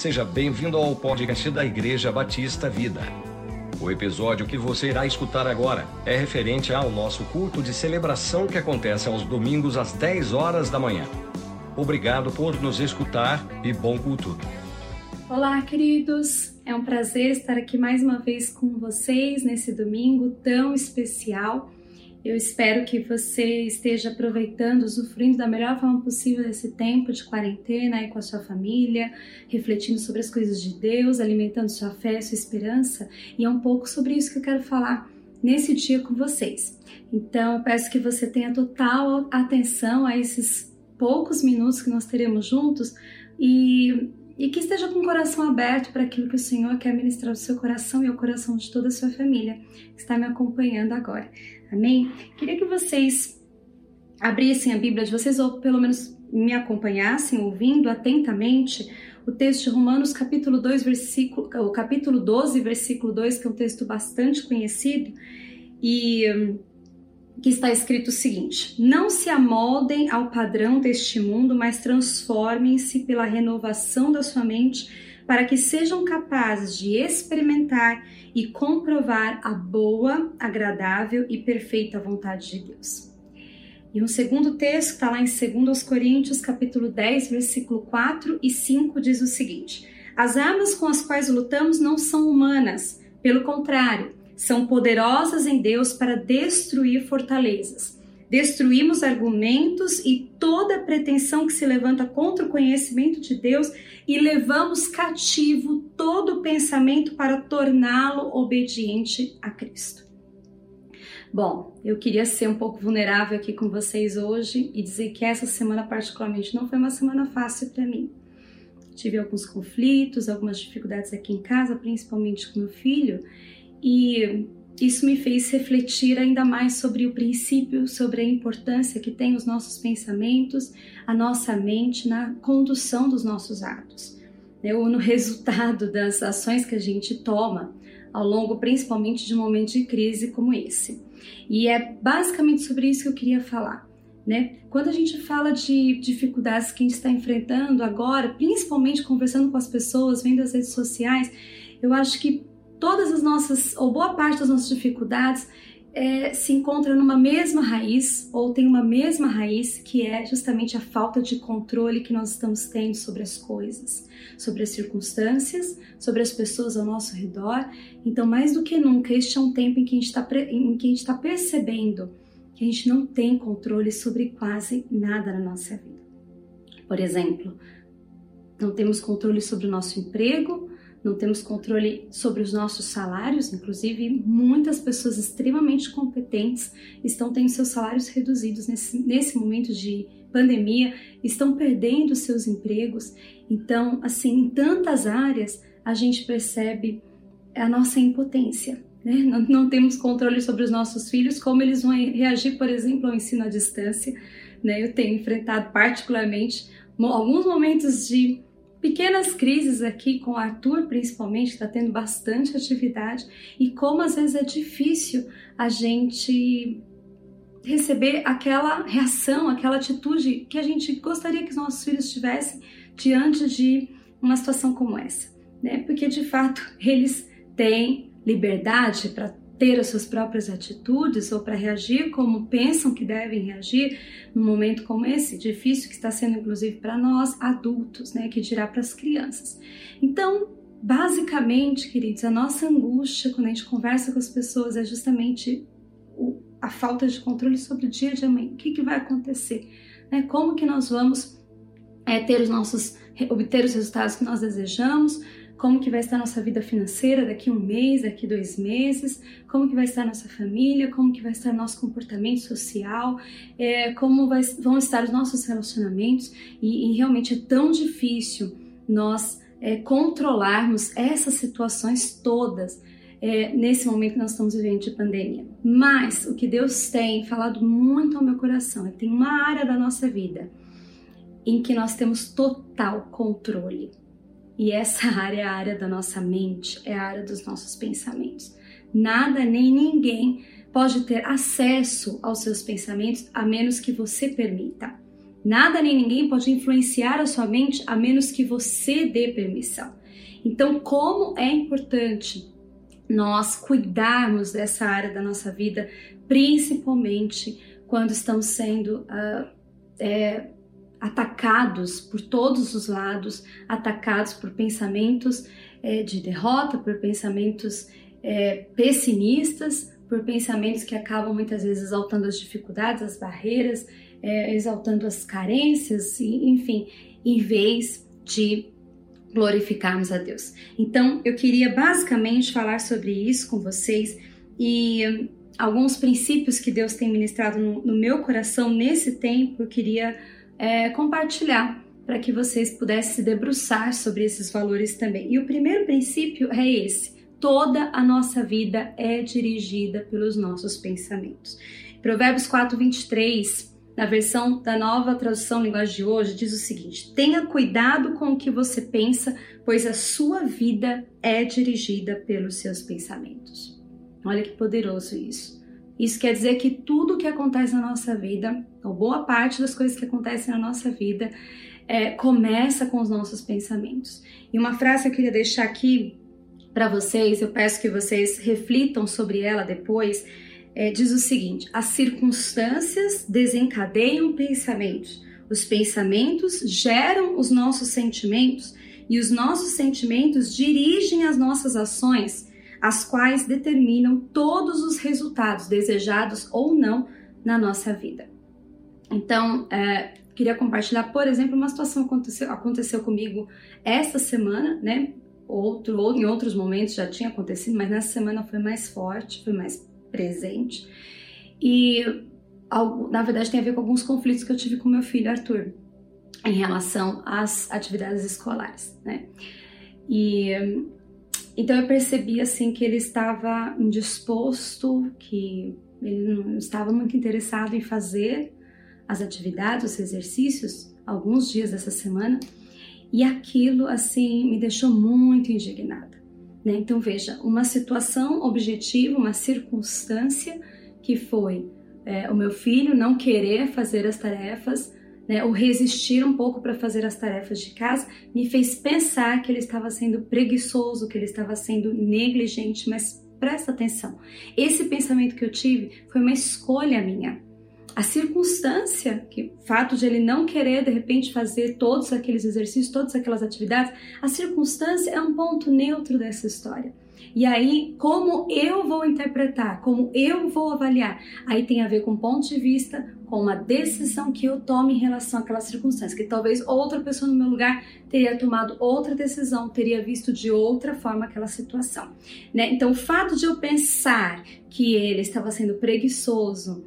Seja bem-vindo ao podcast da Igreja Batista Vida. O episódio que você irá escutar agora é referente ao nosso culto de celebração que acontece aos domingos às 10 horas da manhã. Obrigado por nos escutar e bom culto. Olá, queridos! É um prazer estar aqui mais uma vez com vocês nesse domingo tão especial. Eu espero que você esteja aproveitando, usufruindo da melhor forma possível desse tempo de quarentena aí com a sua família, refletindo sobre as coisas de Deus, alimentando sua fé, sua esperança. E é um pouco sobre isso que eu quero falar nesse dia com vocês. Então, eu peço que você tenha total atenção a esses poucos minutos que nós teremos juntos e e que esteja com o coração aberto para aquilo que o Senhor quer ministrar ao seu coração e ao coração de toda a sua família que está me acompanhando agora. Amém? Queria que vocês abrissem a Bíblia de vocês ou pelo menos me acompanhassem ouvindo atentamente o texto de Romanos capítulo 2, versículo, o capítulo 12, versículo 2, que é um texto bastante conhecido e que está escrito o seguinte: Não se amoldem ao padrão deste mundo, mas transformem-se pela renovação da sua mente, para que sejam capazes de experimentar e comprovar a boa, agradável e perfeita vontade de Deus. E um segundo texto está lá em 2 Coríntios, capítulo 10, versículo 4 e 5 diz o seguinte: As armas com as quais lutamos não são humanas, pelo contrário, são poderosas em Deus para destruir fortalezas. Destruímos argumentos e toda pretensão que se levanta contra o conhecimento de Deus e levamos cativo todo pensamento para torná-lo obediente a Cristo. Bom, eu queria ser um pouco vulnerável aqui com vocês hoje e dizer que essa semana, particularmente, não foi uma semana fácil para mim. Tive alguns conflitos, algumas dificuldades aqui em casa, principalmente com meu filho, e isso me fez refletir ainda mais sobre o princípio, sobre a importância que tem os nossos pensamentos, a nossa mente na condução dos nossos atos, né? ou no resultado das ações que a gente toma ao longo, principalmente de um momento de crise como esse. E é basicamente sobre isso que eu queria falar. Né? Quando a gente fala de dificuldades que a gente está enfrentando agora, principalmente conversando com as pessoas, vendo as redes sociais, eu acho que todas as nossas, ou boa parte das nossas dificuldades, é, se encontra numa mesma raiz ou tem uma mesma raiz que é justamente a falta de controle que nós estamos tendo sobre as coisas, sobre as circunstâncias, sobre as pessoas ao nosso redor. Então, mais do que nunca, este é um tempo em que a gente está percebendo que a gente não tem controle sobre quase nada na nossa vida. Por exemplo, não temos controle sobre o nosso emprego, não temos controle sobre os nossos salários, inclusive muitas pessoas extremamente competentes estão tendo seus salários reduzidos nesse, nesse momento de pandemia, estão perdendo seus empregos. Então, assim, em tantas áreas a gente percebe a nossa impotência. Né? Não, não temos controle sobre os nossos filhos, como eles vão reagir, por exemplo, ao ensino à distância. Né? Eu tenho enfrentado particularmente alguns momentos de pequenas crises aqui com o Arthur, principalmente, está tendo bastante atividade e como às vezes é difícil a gente receber aquela reação, aquela atitude que a gente gostaria que os nossos filhos tivessem diante de uma situação como essa, né? Porque de fato eles têm liberdade para ter as suas próprias atitudes ou para reagir como pensam que devem reagir num momento como esse, difícil que está sendo inclusive para nós adultos, né, que dirá para as crianças. Então, basicamente, queridos, a nossa angústia quando a gente conversa com as pessoas é justamente o, a falta de controle sobre o dia de amanhã. O que, que vai acontecer? Né? Como que nós vamos é, ter os nossos obter os resultados que nós desejamos? Como que vai estar nossa vida financeira daqui um mês, daqui dois meses, como que vai estar nossa família, como que vai estar nosso comportamento social, é, como vai, vão estar os nossos relacionamentos e, e realmente é tão difícil nós é, controlarmos essas situações todas é, nesse momento que nós estamos vivendo de pandemia. Mas o que Deus tem falado muito ao meu coração é que tem uma área da nossa vida em que nós temos total controle e essa área é a área da nossa mente, é a área dos nossos pensamentos. Nada nem ninguém pode ter acesso aos seus pensamentos a menos que você permita. Nada nem ninguém pode influenciar a sua mente a menos que você dê permissão. Então, como é importante nós cuidarmos dessa área da nossa vida, principalmente quando estamos sendo uh, é, atacados por todos os lados, atacados por pensamentos é, de derrota, por pensamentos é, pessimistas, por pensamentos que acabam muitas vezes exaltando as dificuldades, as barreiras, é, exaltando as carências, enfim, em vez de glorificarmos a Deus. Então, eu queria basicamente falar sobre isso com vocês e hum, alguns princípios que Deus tem ministrado no, no meu coração nesse tempo, eu queria é, compartilhar para que vocês pudessem se debruçar sobre esses valores também. E o primeiro princípio é esse: toda a nossa vida é dirigida pelos nossos pensamentos. Provérbios 4, 23 na versão da nova tradução linguagem de hoje, diz o seguinte: tenha cuidado com o que você pensa, pois a sua vida é dirigida pelos seus pensamentos. Olha que poderoso isso. Isso quer dizer que tudo que acontece na nossa vida, ou boa parte das coisas que acontecem na nossa vida, é, começa com os nossos pensamentos. E uma frase que eu queria deixar aqui para vocês, eu peço que vocês reflitam sobre ela depois é, diz o seguinte: as circunstâncias desencadeiam pensamentos, os pensamentos geram os nossos sentimentos e os nossos sentimentos dirigem as nossas ações, as quais determinam todos os resultados desejados ou não na nossa vida. Então, é, queria compartilhar, por exemplo, uma situação que aconteceu, aconteceu comigo esta semana, né? Outro, ou em outros momentos já tinha acontecido, mas nessa semana foi mais forte, foi mais presente. E na verdade tem a ver com alguns conflitos que eu tive com meu filho Arthur em relação às atividades escolares, né? E então eu percebi assim que ele estava indisposto, que ele não estava muito interessado em fazer as atividades, os exercícios, alguns dias dessa semana, e aquilo assim me deixou muito indignada. Né? Então veja, uma situação objetiva, uma circunstância que foi é, o meu filho não querer fazer as tarefas, né, ou resistir um pouco para fazer as tarefas de casa, me fez pensar que ele estava sendo preguiçoso, que ele estava sendo negligente, mas presta atenção. Esse pensamento que eu tive foi uma escolha minha a circunstância, que fato de ele não querer de repente fazer todos aqueles exercícios, todas aquelas atividades, a circunstância é um ponto neutro dessa história. E aí, como eu vou interpretar, como eu vou avaliar, aí tem a ver com ponto de vista, com uma decisão que eu tomo em relação àquela circunstância, que talvez outra pessoa no meu lugar teria tomado outra decisão, teria visto de outra forma aquela situação. Né? Então, o fato de eu pensar que ele estava sendo preguiçoso,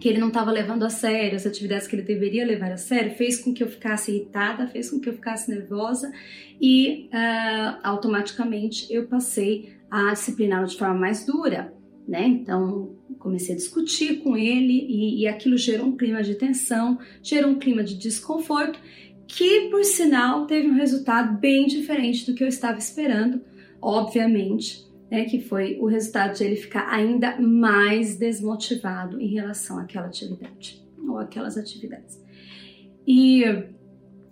que ele não estava levando a sério as atividades que ele deveria levar a sério, fez com que eu ficasse irritada, fez com que eu ficasse nervosa e uh, automaticamente eu passei a discipliná-lo de forma mais dura, né? Então comecei a discutir com ele e, e aquilo gerou um clima de tensão, gerou um clima de desconforto que, por sinal, teve um resultado bem diferente do que eu estava esperando, obviamente né, que foi o resultado de ele ficar ainda mais desmotivado em relação àquela atividade ou aquelas atividades. E,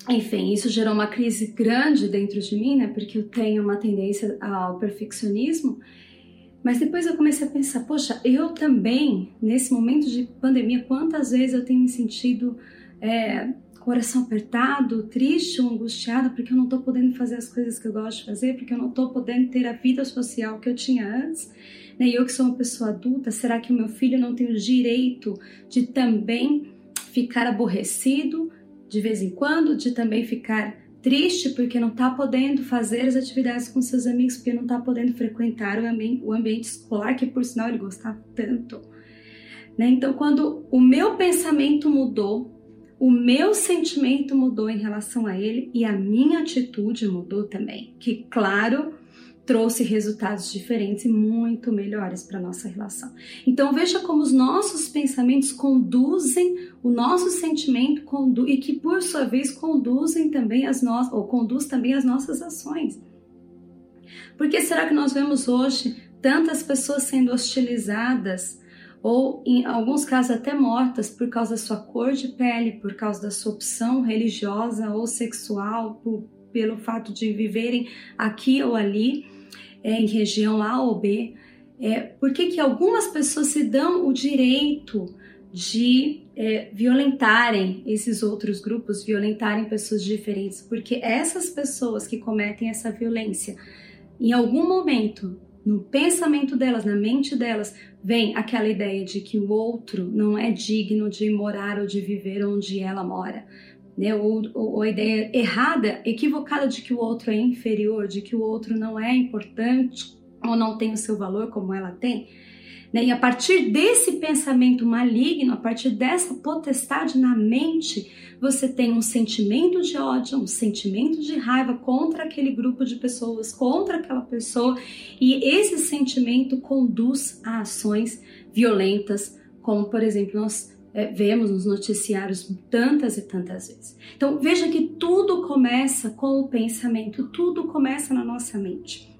enfim, isso gerou uma crise grande dentro de mim, né, porque eu tenho uma tendência ao perfeccionismo. Mas depois eu comecei a pensar, poxa, eu também, nesse momento de pandemia, quantas vezes eu tenho me sentido é, coração apertado, triste ou angustiado porque eu não estou podendo fazer as coisas que eu gosto de fazer, porque eu não estou podendo ter a vida social que eu tinha antes. Né? E eu que sou uma pessoa adulta, será que o meu filho não tem o direito de também ficar aborrecido de vez em quando, de também ficar triste porque não está podendo fazer as atividades com seus amigos, porque não está podendo frequentar o, ambiente, escolar, que por sinal ele gostava tanto. Né? Então, quando o meu pensamento mudou, o meu sentimento mudou em relação a ele e a minha atitude mudou também, que claro, trouxe resultados diferentes e muito melhores para nossa relação. Então veja como os nossos pensamentos conduzem o nosso sentimento condu e que por sua vez conduzem também as nossas ou conduz também as nossas ações. Por que será que nós vemos hoje tantas pessoas sendo hostilizadas ou em alguns casos até mortas por causa da sua cor de pele, por causa da sua opção religiosa ou sexual, por, pelo fato de viverem aqui ou ali, é, em região A ou B. É, por que, que algumas pessoas se dão o direito de é, violentarem esses outros grupos, violentarem pessoas diferentes? Porque essas pessoas que cometem essa violência, em algum momento, no pensamento delas, na mente delas, vem aquela ideia de que o outro não é digno de morar ou de viver onde ela mora. Né? Ou, ou, a ideia errada, equivocada de que o outro é inferior, de que o outro não é importante ou não tem o seu valor como ela tem. Né? E a partir desse pensamento maligno, a partir dessa potestade na mente, você tem um sentimento de ódio, um sentimento de raiva contra aquele grupo de pessoas, contra aquela pessoa, e esse sentimento conduz a ações violentas, como por exemplo nós é, vemos nos noticiários tantas e tantas vezes. Então veja que tudo começa com o pensamento, tudo começa na nossa mente.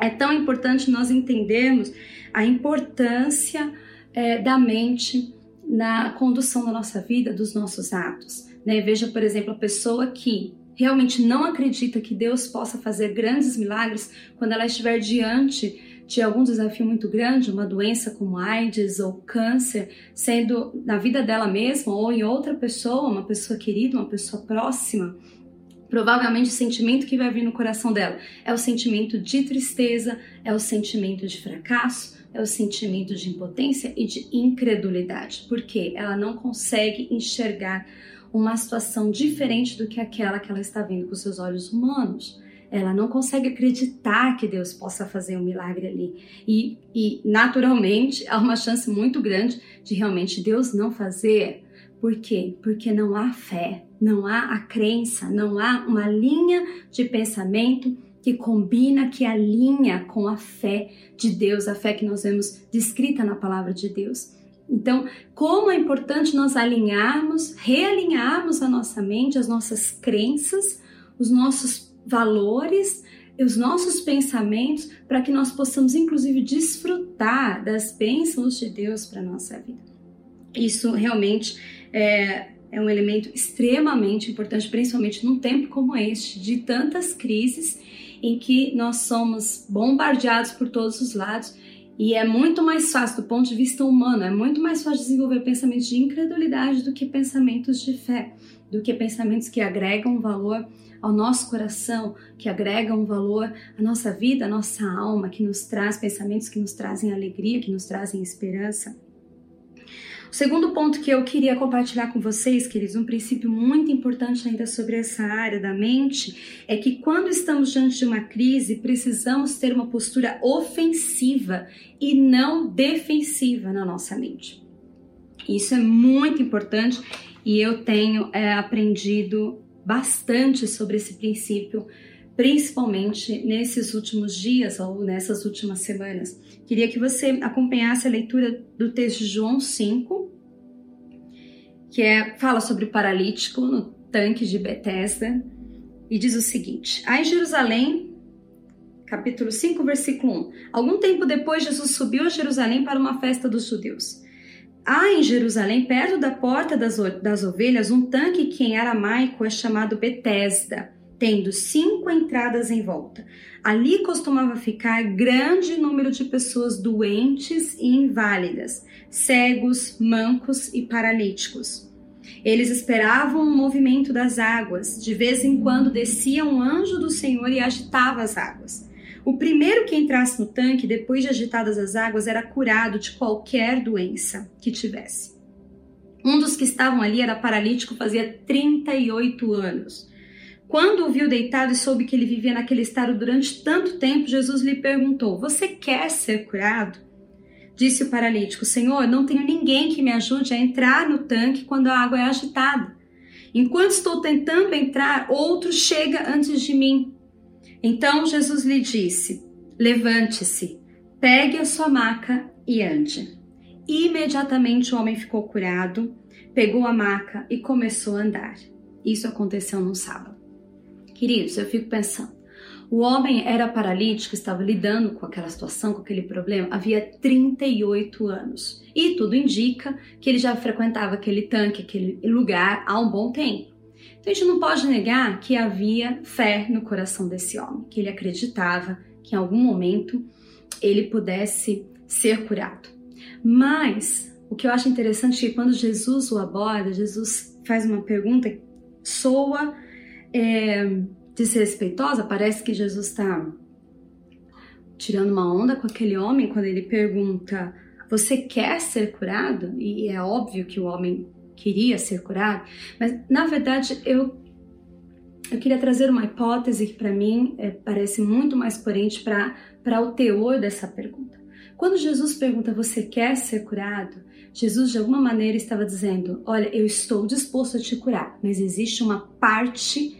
É tão importante nós entendermos a importância é, da mente na condução da nossa vida, dos nossos atos. Né? Veja, por exemplo, a pessoa que realmente não acredita que Deus possa fazer grandes milagres quando ela estiver diante de algum desafio muito grande, uma doença como AIDS ou câncer, sendo na vida dela mesma ou em outra pessoa, uma pessoa querida, uma pessoa próxima, provavelmente o sentimento que vai vir no coração dela é o sentimento de tristeza, é o sentimento de fracasso, é o sentimento de impotência e de incredulidade, porque ela não consegue enxergar uma situação diferente do que aquela que ela está vendo com seus olhos humanos ela não consegue acreditar que Deus possa fazer um milagre ali. E, e, naturalmente há uma chance muito grande de realmente Deus não fazer. Por quê? Porque não há fé, não há a crença, não há uma linha de pensamento que combina, que alinha com a fé de Deus, a fé que nós vemos descrita na palavra de Deus. Então, como é importante nós alinharmos, realinharmos a nossa mente, as nossas crenças, os nossos valores os nossos pensamentos para que nós possamos, inclusive, desfrutar das bênçãos de Deus para a nossa vida. Isso realmente é, é um elemento extremamente importante, principalmente num tempo como este, de tantas crises em que nós somos bombardeados por todos os lados e é muito mais fácil, do ponto de vista humano, é muito mais fácil desenvolver pensamentos de incredulidade do que pensamentos de fé, do que pensamentos que agregam valor ao nosso coração, que agregam valor à nossa vida, à nossa alma, que nos traz pensamentos que nos trazem alegria, que nos trazem esperança. O segundo ponto que eu queria compartilhar com vocês, queridos, um princípio muito importante ainda sobre essa área da mente, é que quando estamos diante de uma crise, precisamos ter uma postura ofensiva e não defensiva na nossa mente. Isso é muito importante e eu tenho é, aprendido bastante sobre esse princípio, principalmente nesses últimos dias ou nessas últimas semanas. Queria que você acompanhasse a leitura do texto de João 5, que é, fala sobre o paralítico no tanque de Betesda, e diz o seguinte: Aí Jerusalém, capítulo 5, versículo 1. Algum tempo depois, Jesus subiu a Jerusalém para uma festa dos judeus. Há em Jerusalém, perto da porta das, das ovelhas, um tanque que em aramaico é chamado Betesda, tendo cinco entradas em volta. Ali costumava ficar grande número de pessoas doentes e inválidas, cegos, mancos e paralíticos. Eles esperavam o movimento das águas. De vez em quando descia um anjo do Senhor e agitava as águas. O primeiro que entrasse no tanque, depois de agitadas as águas, era curado de qualquer doença que tivesse. Um dos que estavam ali era paralítico, fazia 38 anos. Quando o viu deitado e soube que ele vivia naquele estado durante tanto tempo, Jesus lhe perguntou: Você quer ser curado? Disse o paralítico: Senhor, não tenho ninguém que me ajude a entrar no tanque quando a água é agitada. Enquanto estou tentando entrar, outro chega antes de mim. Então Jesus lhe disse: Levante-se, pegue a sua maca e ande. Imediatamente o homem ficou curado, pegou a maca e começou a andar. Isso aconteceu num sábado. Queridos, eu fico pensando: O homem era paralítico, estava lidando com aquela situação, com aquele problema, havia 38 anos. E tudo indica que ele já frequentava aquele tanque, aquele lugar há um bom tempo. Então a gente não pode negar que havia fé no coração desse homem, que ele acreditava que em algum momento ele pudesse ser curado. Mas o que eu acho interessante é que quando Jesus o aborda, Jesus faz uma pergunta que soa é, desrespeitosa, parece que Jesus está tirando uma onda com aquele homem quando ele pergunta: Você quer ser curado? E é óbvio que o homem queria ser curado, mas na verdade eu eu queria trazer uma hipótese que para mim é, parece muito mais coerente para o teor dessa pergunta. Quando Jesus pergunta: Você quer ser curado? Jesus de alguma maneira estava dizendo: Olha, eu estou disposto a te curar, mas existe uma parte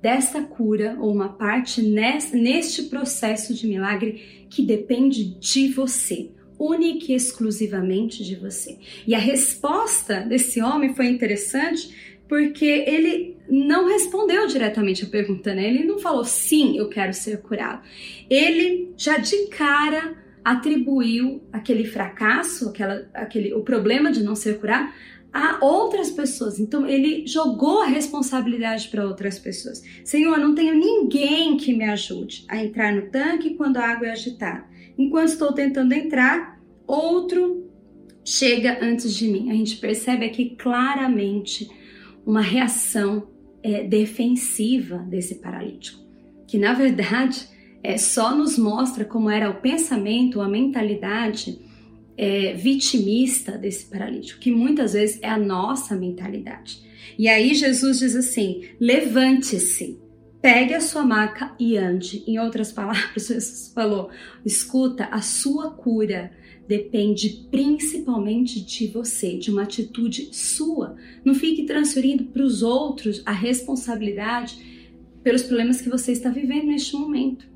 dessa cura ou uma parte neste processo de milagre que depende de você, única e exclusivamente de você. E a resposta desse homem foi interessante porque ele não respondeu diretamente a pergunta, né? Ele não falou sim, eu quero ser curado. Ele já de cara atribuiu aquele fracasso, aquela, aquele, o problema de não ser curado a outras pessoas. Então ele jogou a responsabilidade para outras pessoas. Senhor, não tenho ninguém que me ajude a entrar no tanque quando a água é agitada. Enquanto estou tentando entrar, outro chega antes de mim. A gente percebe aqui claramente uma reação é, defensiva desse paralítico, que na verdade é, só nos mostra como era o pensamento, a mentalidade é, vitimista desse paralítico, que muitas vezes é a nossa mentalidade. E aí Jesus diz assim: levante-se, pegue a sua maca e ande. Em outras palavras, Jesus falou: escuta, a sua cura depende principalmente de você, de uma atitude sua. Não fique transferindo para os outros a responsabilidade pelos problemas que você está vivendo neste momento.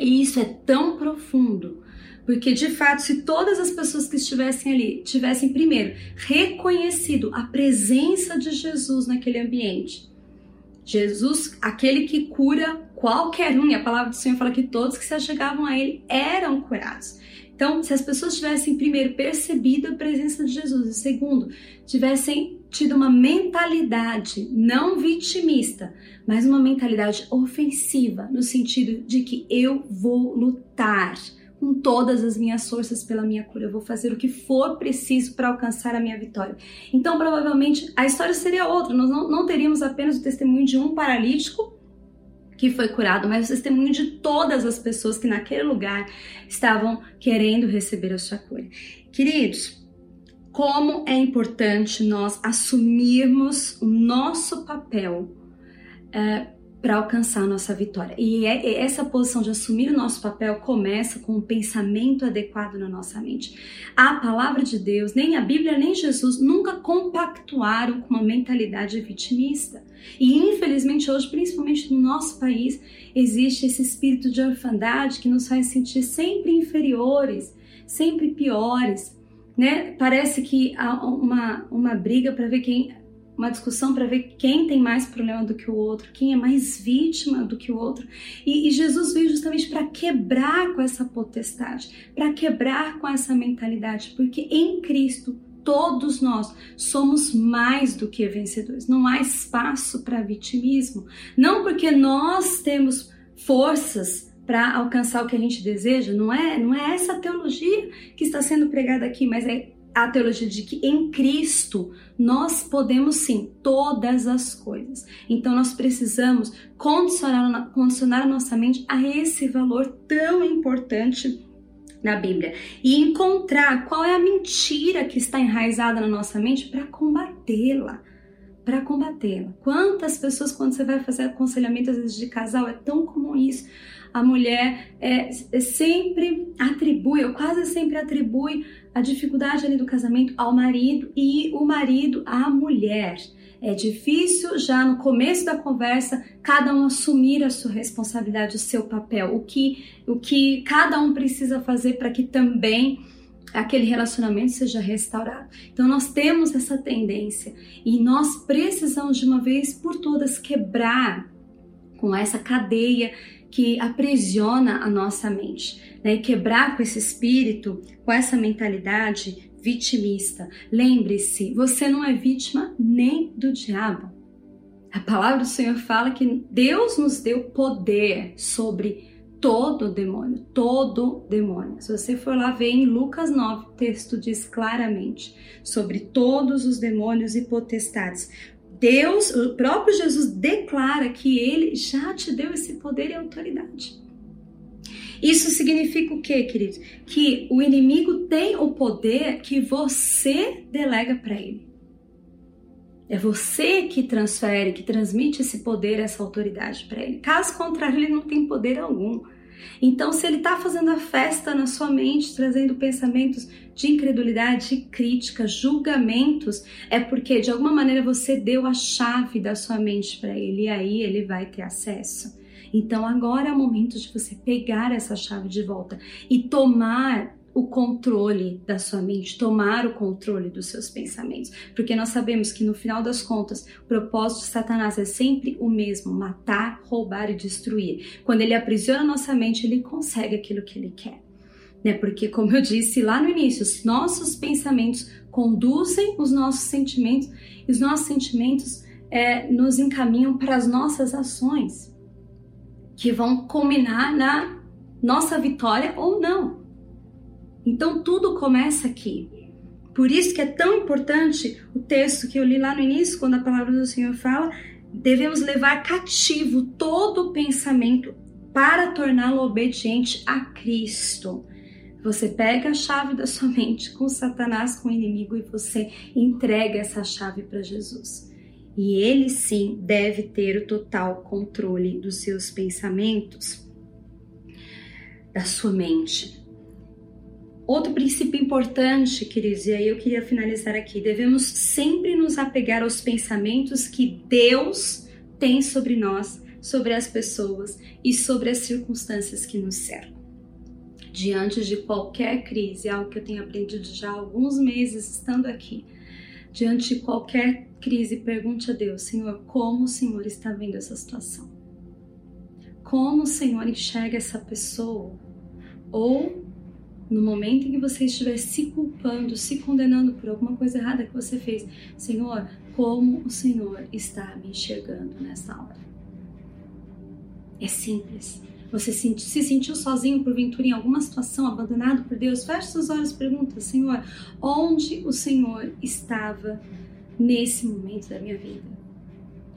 E isso é tão profundo porque de fato, se todas as pessoas que estivessem ali tivessem primeiro reconhecido a presença de Jesus naquele ambiente, Jesus, aquele que cura qualquer um, e a palavra do Senhor fala que todos que se achegavam a ele eram curados. Então, se as pessoas tivessem primeiro percebido a presença de Jesus e segundo, tivessem tido uma mentalidade não vitimista, mas uma mentalidade ofensiva, no sentido de que eu vou lutar com todas as minhas forças pela minha cura. Eu vou fazer o que for preciso para alcançar a minha vitória. Então, provavelmente, a história seria outra. Nós não, não teríamos apenas o testemunho de um paralítico que foi curado, mas o testemunho de todas as pessoas que naquele lugar estavam querendo receber a sua cura. Queridos, como é importante nós assumirmos o nosso papel é, para alcançar a nossa vitória. E é, essa posição de assumir o nosso papel começa com um pensamento adequado na nossa mente. A palavra de Deus, nem a Bíblia, nem Jesus nunca compactuaram com uma mentalidade vitimista. E infelizmente hoje, principalmente no nosso país, existe esse espírito de orfandade que nos faz sentir sempre inferiores, sempre piores. Né? Parece que há uma, uma briga para ver quem uma discussão para ver quem tem mais problema do que o outro, quem é mais vítima do que o outro. E, e Jesus veio justamente para quebrar com essa potestade, para quebrar com essa mentalidade, porque em Cristo todos nós somos mais do que vencedores. Não há espaço para vitimismo. Não porque nós temos forças para alcançar o que a gente deseja, não é, não é essa teologia que está sendo pregada aqui, mas é a teologia de que em Cristo nós podemos sim todas as coisas. Então nós precisamos condicionar, condicionar a nossa mente a esse valor tão importante na Bíblia e encontrar qual é a mentira que está enraizada na nossa mente para combatê-la. Para combatê-la. Quantas pessoas, quando você vai fazer aconselhamento às vezes de casal, é tão comum isso a mulher é, é, sempre atribui, ou quase sempre atribui, a dificuldade ali do casamento ao marido e o marido à mulher. É difícil já no começo da conversa cada um assumir a sua responsabilidade, o seu papel, o que, o que cada um precisa fazer para que também aquele relacionamento seja restaurado. Então nós temos essa tendência e nós precisamos de uma vez por todas quebrar com essa cadeia que aprisiona a nossa mente. Né? E quebrar com esse espírito, com essa mentalidade vitimista. Lembre-se, você não é vítima nem do diabo. A palavra do Senhor fala que Deus nos deu poder sobre todo demônio, todo demônio. Se você for lá ver em Lucas 9, o texto diz claramente sobre todos os demônios e potestades. Deus, o próprio Jesus declara que ele já te deu esse poder e autoridade. Isso significa o quê, queridos? Que o inimigo tem o poder que você delega para ele. É você que transfere, que transmite esse poder, essa autoridade para ele. Caso contrário, ele não tem poder algum. Então, se ele está fazendo a festa na sua mente, trazendo pensamentos de incredulidade, de crítica, julgamentos, é porque de alguma maneira você deu a chave da sua mente para ele e aí ele vai ter acesso. Então, agora é o momento de você pegar essa chave de volta e tomar o controle da sua mente, tomar o controle dos seus pensamentos, porque nós sabemos que no final das contas, o propósito de Satanás é sempre o mesmo: matar, roubar e destruir. Quando ele aprisiona nossa mente, ele consegue aquilo que ele quer. Né? Porque, como eu disse lá no início, os nossos pensamentos conduzem os nossos sentimentos e os nossos sentimentos é, nos encaminham para as nossas ações, que vão culminar na nossa vitória ou não. Então tudo começa aqui. Por isso que é tão importante o texto que eu li lá no início, quando a palavra do Senhor fala, devemos levar cativo todo o pensamento para torná-lo obediente a Cristo. Você pega a chave da sua mente com Satanás, com o inimigo, e você entrega essa chave para Jesus. E ele sim deve ter o total controle dos seus pensamentos, da sua mente. Outro princípio importante, queridos, e aí eu queria finalizar aqui: devemos sempre nos apegar aos pensamentos que Deus tem sobre nós, sobre as pessoas e sobre as circunstâncias que nos cercam. Diante de qualquer crise, algo que eu tenho aprendido já há alguns meses estando aqui, diante de qualquer crise, pergunte a Deus, Senhor, como o Senhor está vendo essa situação? Como o Senhor enxerga essa pessoa? Ou no momento em que você estiver se culpando, se condenando por alguma coisa errada que você fez, Senhor, como o Senhor está me enxergando nessa hora? É simples. Você se sentiu sozinho porventura em alguma situação, abandonado por Deus? Feche seus olhos e pergunta, Senhor, onde o Senhor estava nesse momento da minha vida?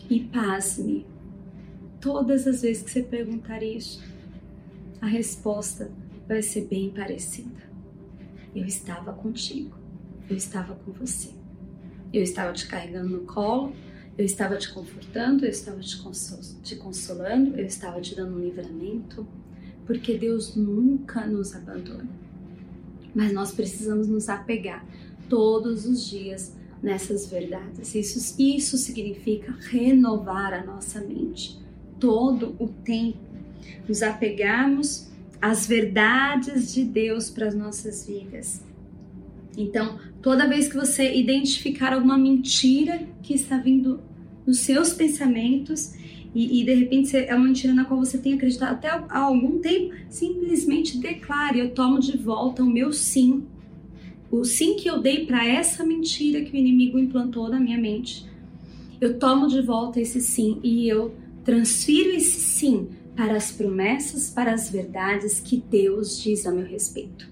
E pasme, todas as vezes que você perguntar isso, a resposta vai ser bem parecida. Eu estava contigo, eu estava com você. Eu estava te carregando no colo, eu estava te confortando, eu estava te, te consolando, eu estava te dando um livramento, porque Deus nunca nos abandona. Mas nós precisamos nos apegar todos os dias nessas verdades. Isso, isso significa renovar a nossa mente todo o tempo. Nos apegarmos as verdades de Deus para as nossas vidas. Então, toda vez que você identificar alguma mentira que está vindo nos seus pensamentos e, e, de repente é uma mentira na qual você tem acreditado até há algum tempo, simplesmente declare: Eu tomo de volta o meu sim. O sim que eu dei para essa mentira que o inimigo implantou na minha mente. Eu tomo de volta esse sim e eu transfiro esse sim para as promessas, para as verdades que Deus diz a meu respeito.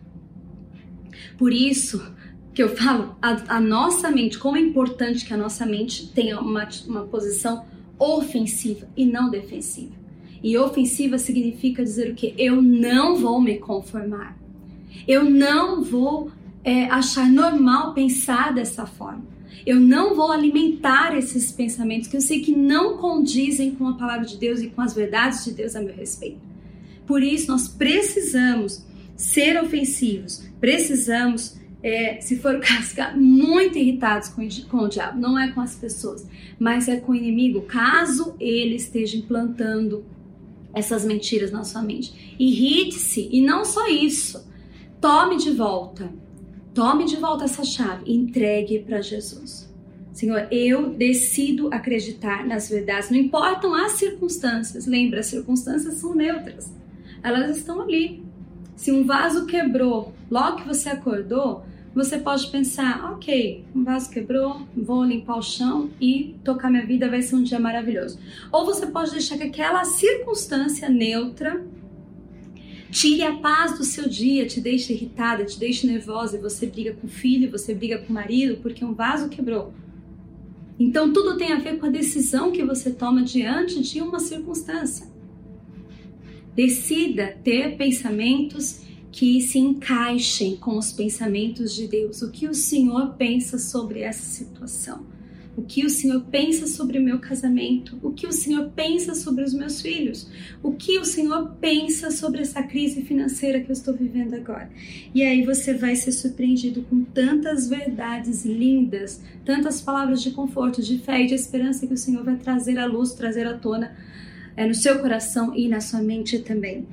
Por isso que eu falo, a, a nossa mente, como é importante que a nossa mente tenha uma, uma posição ofensiva e não defensiva. E ofensiva significa dizer o que? Eu não vou me conformar. Eu não vou é, achar normal pensar dessa forma. Eu não vou alimentar esses pensamentos que eu sei que não condizem com a palavra de Deus e com as verdades de Deus a meu respeito. Por isso, nós precisamos ser ofensivos, precisamos, é, se for o caso, ficar muito irritados com, com o diabo. Não é com as pessoas, mas é com o inimigo, caso ele esteja implantando essas mentiras na sua mente. Irrite-se, e não só isso, tome de volta Tome de volta essa chave, entregue para Jesus. Senhor, eu decido acreditar nas verdades, não importam as circunstâncias. Lembra, as circunstâncias são neutras, elas estão ali. Se um vaso quebrou logo que você acordou, você pode pensar, ok, um vaso quebrou, vou limpar o chão e tocar minha vida vai ser um dia maravilhoso. Ou você pode deixar que aquela circunstância neutra tire a paz do seu dia, te deixe irritada, te deixe nervosa e você briga com o filho, você briga com o marido porque um vaso quebrou. Então tudo tem a ver com a decisão que você toma diante de uma circunstância. Decida ter pensamentos que se encaixem com os pensamentos de Deus. O que o Senhor pensa sobre essa situação? O que o Senhor pensa sobre o meu casamento? O que o Senhor pensa sobre os meus filhos? O que o Senhor pensa sobre essa crise financeira que eu estou vivendo agora? E aí você vai ser surpreendido com tantas verdades lindas, tantas palavras de conforto, de fé e de esperança que o Senhor vai trazer à luz, trazer à tona é, no seu coração e na sua mente também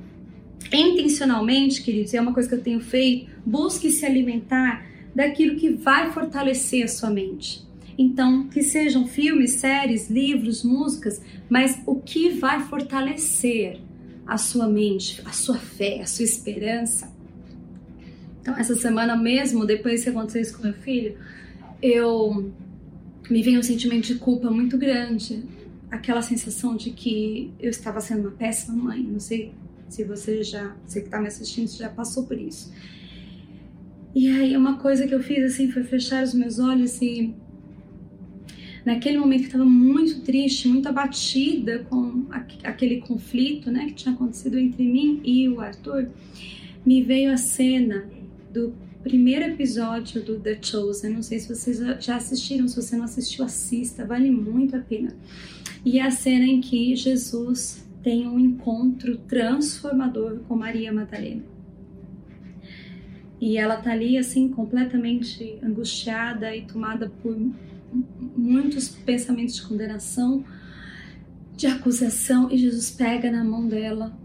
intencionalmente, queridos, é uma coisa que eu tenho feito, busque se alimentar daquilo que vai fortalecer a sua mente. Então, que sejam filmes, séries, livros, músicas, mas o que vai fortalecer a sua mente, a sua fé, a sua esperança. Então, essa semana mesmo, depois que aconteceu isso com meu filho, eu me veio um sentimento de culpa muito grande, aquela sensação de que eu estava sendo uma péssima mãe, não sei se você já, você que está me assistindo, já passou por isso. E aí uma coisa que eu fiz assim foi fechar os meus olhos e naquele momento que estava muito triste, muito abatida com aquele conflito, né, que tinha acontecido entre mim e o Arthur, me veio a cena do primeiro episódio do The Chosen. Não sei se vocês já assistiram, se você não assistiu, assista, vale muito a pena. E é a cena em que Jesus tem um encontro transformador com Maria Madalena. E ela tá ali assim completamente angustiada e tomada por muitos pensamentos de condenação, de acusação, e Jesus pega na mão dela,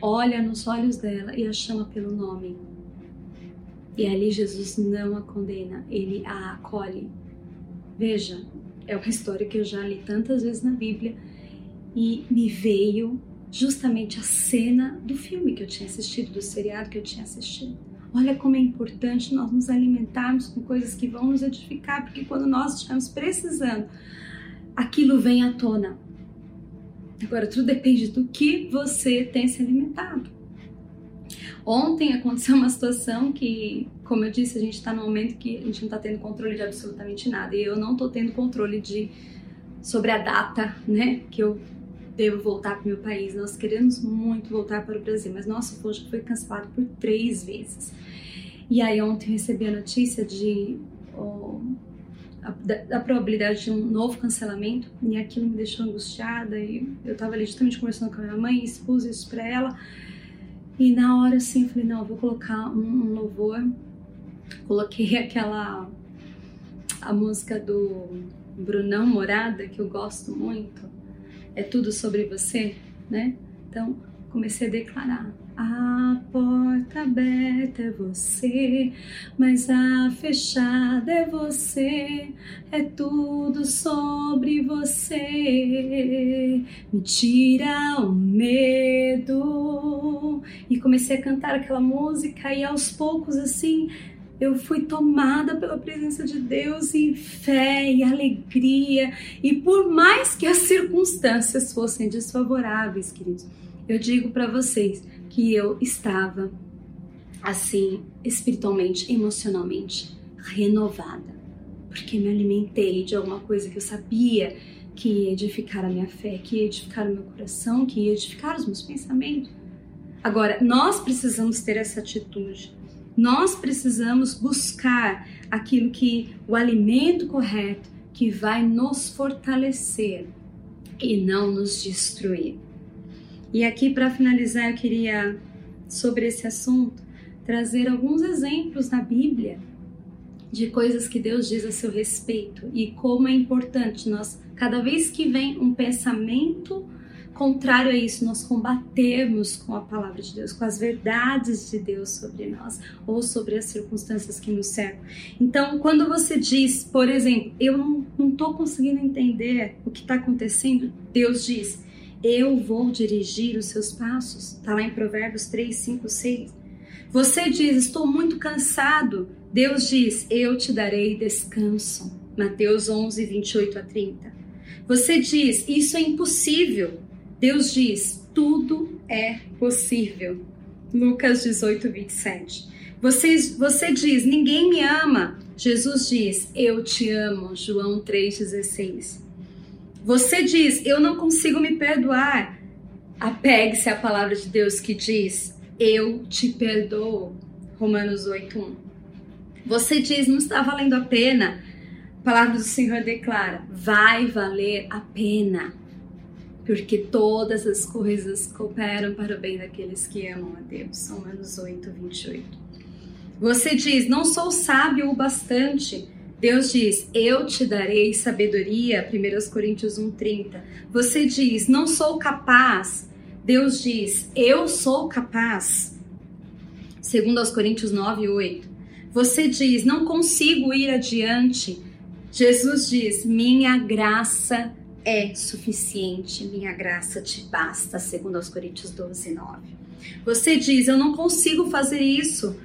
olha nos olhos dela e a chama pelo nome. E ali Jesus não a condena, ele a acolhe. Veja, é uma história que eu já li tantas vezes na Bíblia e me veio justamente a cena do filme que eu tinha assistido, do seriado que eu tinha assistido. Olha como é importante nós nos alimentarmos com coisas que vão nos edificar, porque quando nós estivermos precisando, aquilo vem à tona. Agora, tudo depende do que você tem se alimentado. Ontem aconteceu uma situação que, como eu disse, a gente está num momento que a gente não está tendo controle de absolutamente nada. E eu não estou tendo controle de sobre a data, né, que eu devo voltar para o meu país. Nós queremos muito voltar para o Brasil, mas nosso voo foi cancelado por três vezes. E aí ontem recebi a notícia de oh, a, da, da, probabilidade de um novo cancelamento e aquilo me deixou angustiada e eu estava ali justamente conversando com a minha mãe, expus isso para ela e na hora assim eu falei não, eu vou colocar um, um louvor, coloquei aquela a música do Brunão Morada que eu gosto muito é tudo sobre você, né? Então comecei a declarar: a porta aberta é você, mas a fechada é você. É tudo sobre você. Me tira o medo. E comecei a cantar aquela música e aos poucos assim eu fui tomada pela presença de Deus e fé e alegria. E por mais que as circunstâncias fossem desfavoráveis, queridos, eu digo para vocês que eu estava assim, espiritualmente, emocionalmente renovada, porque me alimentei de alguma coisa que eu sabia que ia edificar a minha fé, que ia edificar o meu coração, que ia edificar os meus pensamentos. Agora, nós precisamos ter essa atitude nós precisamos buscar aquilo que o alimento correto que vai nos fortalecer e não nos destruir. E aqui para finalizar, eu queria sobre esse assunto trazer alguns exemplos na Bíblia de coisas que Deus diz a seu respeito e como é importante nós cada vez que vem um pensamento contrário a isso, nós combatemos com a palavra de Deus, com as verdades de Deus sobre nós ou sobre as circunstâncias que nos cercam. Então, quando você diz, por exemplo, eu não estou conseguindo entender o que está acontecendo, Deus diz, eu vou dirigir os seus passos. Está lá em Provérbios 3, 5, 6. Você diz, estou muito cansado. Deus diz, eu te darei descanso. Mateus 11, 28 a 30. Você diz, isso é impossível. Deus diz: tudo é possível. Lucas 18, 27. Você, você diz: ninguém me ama. Jesus diz: eu te amo. João 3,16. Você diz: eu não consigo me perdoar. Apegue-se à palavra de Deus que diz: eu te perdoo. Romanos 8:1. Você diz: não está valendo a pena. A palavra do Senhor declara: vai valer a pena porque todas as coisas cooperam para o bem daqueles que amam a Deus. Romanos 8, 28. Você diz, não sou sábio o bastante. Deus diz, eu te darei sabedoria. 1 Coríntios 1, 30. Você diz, não sou capaz. Deus diz, eu sou capaz. 2 Coríntios 9, 8. Você diz, não consigo ir adiante. Jesus diz, minha graça é suficiente, minha graça te basta, segundo aos Coríntios 12, 9. Você diz, eu não consigo fazer isso.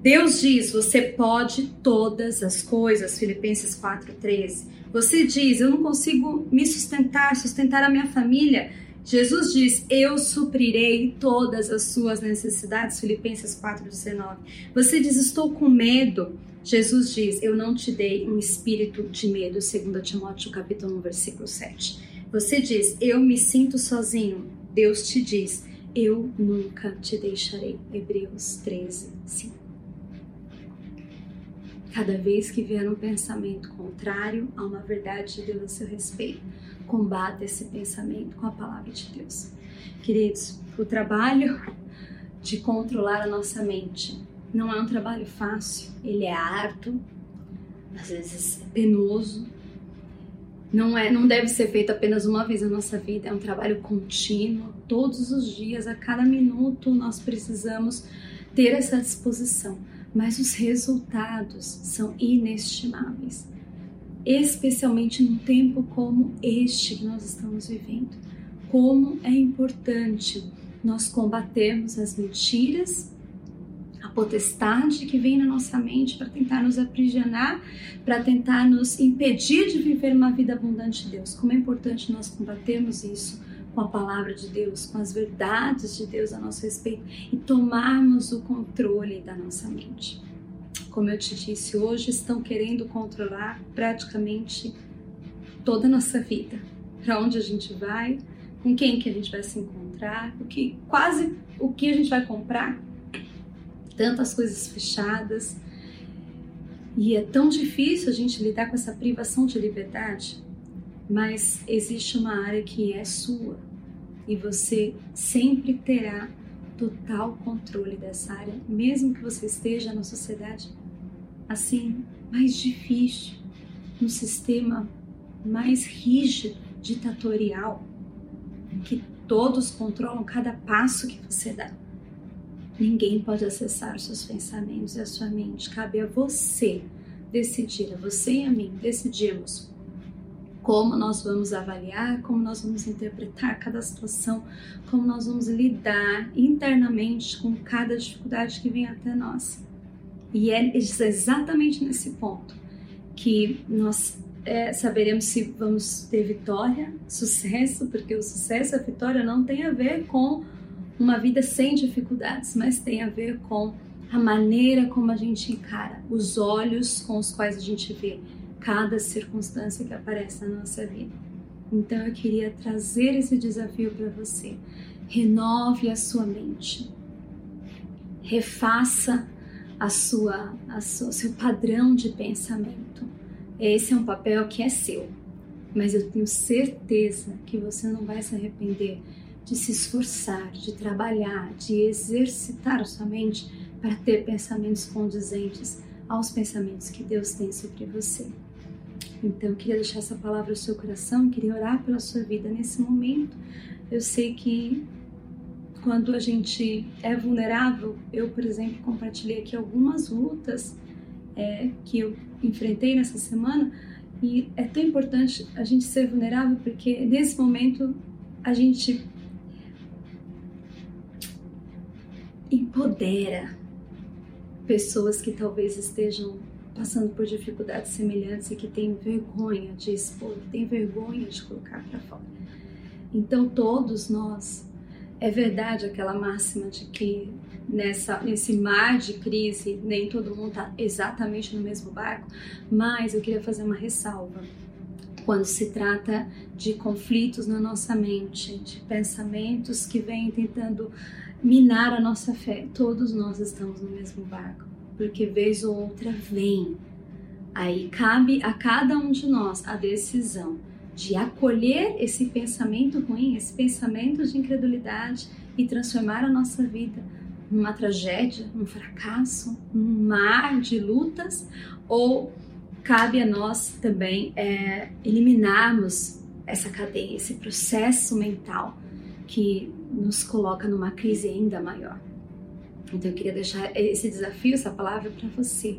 Deus diz, você pode todas as coisas, Filipenses 4, 13. Você diz, eu não consigo me sustentar, sustentar a minha família. Jesus diz, eu suprirei todas as suas necessidades, Filipenses 4, 19. Você diz, estou com medo. Jesus diz: Eu não te dei um espírito de medo, 2 Timóteo capítulo 1, versículo 7. Você diz: Eu me sinto sozinho. Deus te diz: Eu nunca te deixarei. Hebreus 13, 5. Cada vez que vier um pensamento contrário a uma verdade de Deus a seu respeito, combata esse pensamento com a palavra de Deus. Queridos, o trabalho de controlar a nossa mente não é um trabalho fácil, ele é árduo, às vezes é penoso. Não é, não deve ser feito apenas uma vez na nossa vida, é um trabalho contínuo, todos os dias, a cada minuto nós precisamos ter essa disposição, mas os resultados são inestimáveis, especialmente num tempo como este que nós estamos vivendo. Como é importante nós combatermos as mentiras potestade que vem na nossa mente para tentar nos aprisionar, para tentar nos impedir de viver uma vida abundante de Deus. Como é importante nós combatermos isso com a palavra de Deus, com as verdades de Deus a nosso respeito e tomarmos o controle da nossa mente. Como eu te disse, hoje estão querendo controlar praticamente toda a nossa vida. Para onde a gente vai, com quem que a gente vai se encontrar, o que quase o que a gente vai comprar, tantas coisas fechadas. E é tão difícil a gente lidar com essa privação de liberdade, mas existe uma área que é sua e você sempre terá total controle dessa área, mesmo que você esteja na sociedade assim mais difícil, num sistema mais rígido, ditatorial, em que todos controlam cada passo que você dá. Ninguém pode acessar seus pensamentos e a sua mente. Cabe a você decidir, a você e a mim decidirmos como nós vamos avaliar, como nós vamos interpretar cada situação, como nós vamos lidar internamente com cada dificuldade que vem até nós. E é exatamente nesse ponto que nós é, saberemos se vamos ter vitória, sucesso, porque o sucesso, a vitória não tem a ver com uma vida sem dificuldades, mas tem a ver com a maneira como a gente encara, os olhos com os quais a gente vê cada circunstância que aparece na nossa vida. Então eu queria trazer esse desafio para você. Renove a sua mente. Refaça a sua, a sua, seu padrão de pensamento. Esse é um papel que é seu, mas eu tenho certeza que você não vai se arrepender de se esforçar, de trabalhar, de exercitar a sua mente para ter pensamentos condizentes aos pensamentos que Deus tem sobre você. Então, eu queria deixar essa palavra no seu coração, queria orar pela sua vida nesse momento Eu sei que quando a gente é vulnerável, eu, por exemplo, compartilhei aqui algumas lutas é, que eu enfrentei nessa semana e é tão importante a gente ser vulnerável porque nesse momento a gente empodera pessoas que talvez estejam passando por dificuldades semelhantes e que têm vergonha de expor, têm vergonha de colocar para fora. Então todos nós é verdade aquela máxima de que nessa nesse mar de crise nem todo mundo está exatamente no mesmo barco, mas eu queria fazer uma ressalva quando se trata de conflitos na nossa mente, de pensamentos que vêm tentando minar a nossa fé. Todos nós estamos no mesmo barco, porque vez ou outra vem. Aí cabe a cada um de nós a decisão de acolher esse pensamento ruim, esse pensamento de incredulidade e transformar a nossa vida numa tragédia, num fracasso, num mar de lutas, ou cabe a nós também é, eliminarmos essa cadeia, esse processo mental que nos coloca numa crise ainda maior. Então eu queria deixar esse desafio, essa palavra para você.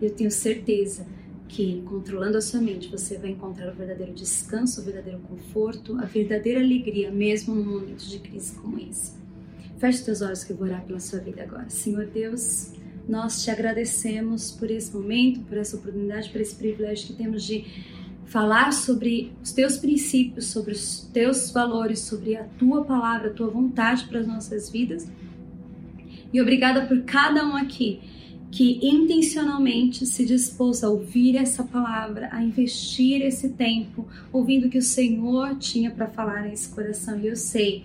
Eu tenho certeza que controlando a sua mente você vai encontrar o verdadeiro descanso, o verdadeiro conforto, a verdadeira alegria, mesmo num momento de crise como esse. Feche teus olhos que eu vou orar pela sua vida agora. Senhor Deus, nós te agradecemos por esse momento, por essa oportunidade, por esse privilégio que temos de falar sobre os teus princípios, sobre os teus valores, sobre a tua palavra, a tua vontade para as nossas vidas. E obrigada por cada um aqui que intencionalmente se dispôs a ouvir essa palavra, a investir esse tempo, ouvindo o que o Senhor tinha para falar nesse coração. E eu sei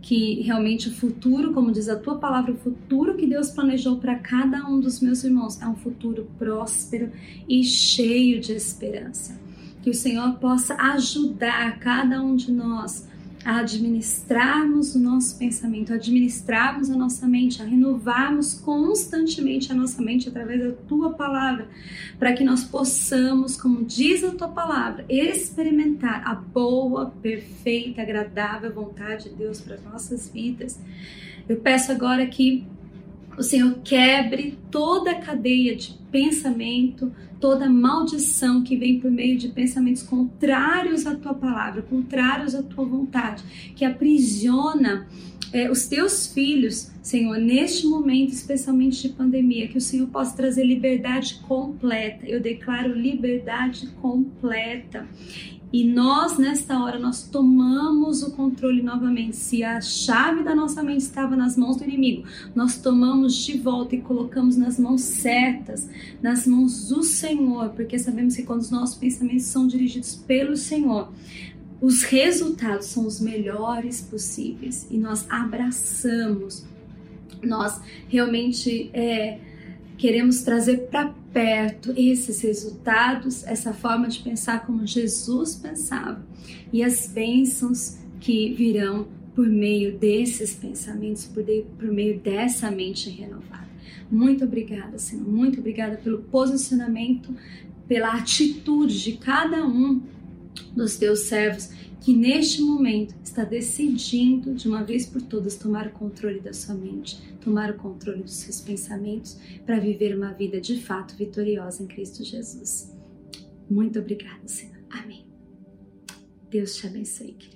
que realmente o futuro, como diz a tua palavra, o futuro que Deus planejou para cada um dos meus irmãos é um futuro próspero e cheio de esperança. Que o Senhor possa ajudar cada um de nós a administrarmos o nosso pensamento, a administrarmos a nossa mente, a renovarmos constantemente a nossa mente através da tua palavra, para que nós possamos, como diz a tua palavra, experimentar a boa, perfeita, agradável vontade de Deus para as nossas vidas. Eu peço agora que o Senhor quebre toda a cadeia de pensamento, toda maldição que vem por meio de pensamentos contrários à tua palavra, contrários à tua vontade, que aprisiona é, os teus filhos, Senhor, neste momento, especialmente de pandemia, que o Senhor possa trazer liberdade completa. Eu declaro liberdade completa. E nós, nesta hora, nós tomamos o controle novamente. Se a chave da nossa mente estava nas mãos do inimigo, nós tomamos de volta e colocamos nas mãos certas, nas mãos do Senhor, porque sabemos que quando os nossos pensamentos são dirigidos pelo Senhor, os resultados são os melhores possíveis e nós abraçamos, nós realmente é, queremos trazer para perto esses resultados, essa forma de pensar como Jesus pensava e as bênçãos que virão por meio desses pensamentos, por, por meio dessa mente renovada. Muito obrigada, Senhor. Muito obrigada pelo posicionamento, pela atitude de cada um dos teus servos que neste momento está decidindo de uma vez por todas tomar o controle da sua mente, tomar o controle dos seus pensamentos para viver uma vida de fato vitoriosa em Cristo Jesus. Muito obrigada, Senhor. Amém. Deus te abençoe, querido.